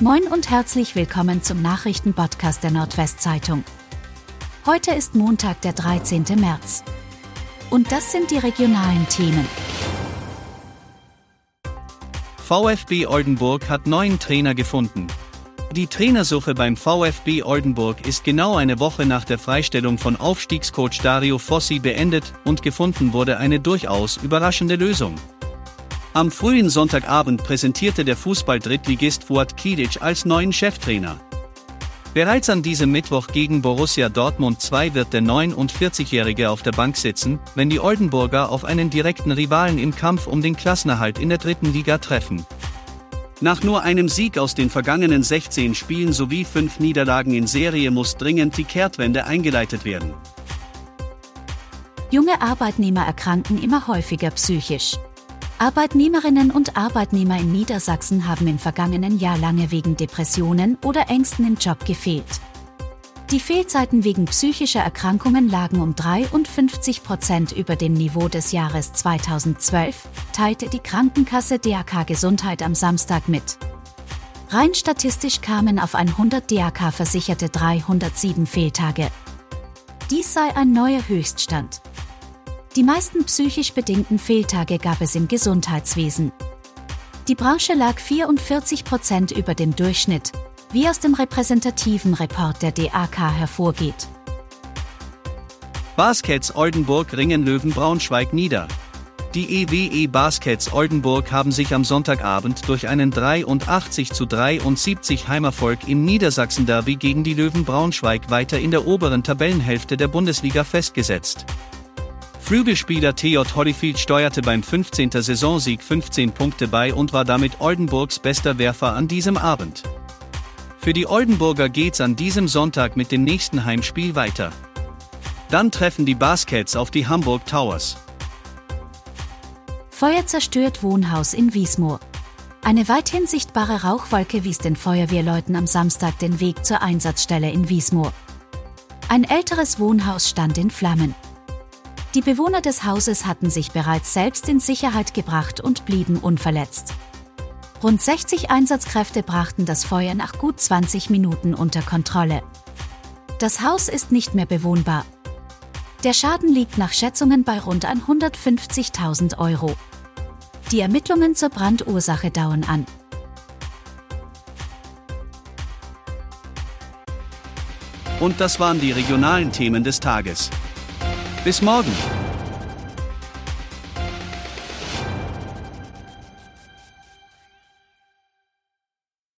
Moin und herzlich willkommen zum Nachrichtenpodcast der Nordwestzeitung. Heute ist Montag, der 13. März. Und das sind die regionalen Themen. VfB Oldenburg hat neuen Trainer gefunden. Die Trainersuche beim VfB Oldenburg ist genau eine Woche nach der Freistellung von Aufstiegscoach Dario Fossi beendet und gefunden wurde eine durchaus überraschende Lösung. Am frühen Sonntagabend präsentierte der Fußball-Drittligist Fuad Kidic als neuen Cheftrainer. Bereits an diesem Mittwoch gegen Borussia Dortmund 2 wird der 49-Jährige auf der Bank sitzen, wenn die Oldenburger auf einen direkten Rivalen im Kampf um den Klassenerhalt in der dritten Liga treffen. Nach nur einem Sieg aus den vergangenen 16 Spielen sowie fünf Niederlagen in Serie muss dringend die Kehrtwende eingeleitet werden. Junge Arbeitnehmer erkranken immer häufiger psychisch. Arbeitnehmerinnen und Arbeitnehmer in Niedersachsen haben im vergangenen Jahr lange wegen Depressionen oder Ängsten im Job gefehlt. Die Fehlzeiten wegen psychischer Erkrankungen lagen um 53 Prozent über dem Niveau des Jahres 2012, teilte die Krankenkasse DAK Gesundheit am Samstag mit. Rein statistisch kamen auf 100 DAK-Versicherte 307 Fehltage. Dies sei ein neuer Höchststand. Die meisten psychisch bedingten Fehltage gab es im Gesundheitswesen. Die Branche lag 44 Prozent über dem Durchschnitt, wie aus dem repräsentativen Report der DAK hervorgeht. Baskets Oldenburg ringen Löwen Braunschweig nieder. Die EWE Baskets Oldenburg haben sich am Sonntagabend durch einen 83 zu 73 Heimerfolg im Niedersachsen-Derby gegen die Löwen Braunschweig weiter in der oberen Tabellenhälfte der Bundesliga festgesetzt. Flügelspieler TJ Holyfield steuerte beim 15. Saisonsieg 15 Punkte bei und war damit Oldenburgs bester Werfer an diesem Abend. Für die Oldenburger geht's an diesem Sonntag mit dem nächsten Heimspiel weiter. Dann treffen die Baskets auf die Hamburg Towers. Feuer zerstört Wohnhaus in Wiesmoor. Eine weithin sichtbare Rauchwolke wies den Feuerwehrleuten am Samstag den Weg zur Einsatzstelle in Wiesmoor. Ein älteres Wohnhaus stand in Flammen. Die Bewohner des Hauses hatten sich bereits selbst in Sicherheit gebracht und blieben unverletzt. Rund 60 Einsatzkräfte brachten das Feuer nach gut 20 Minuten unter Kontrolle. Das Haus ist nicht mehr bewohnbar. Der Schaden liegt nach Schätzungen bei rund 150.000 Euro. Die Ermittlungen zur Brandursache dauern an. Und das waren die regionalen Themen des Tages. Bis morgen!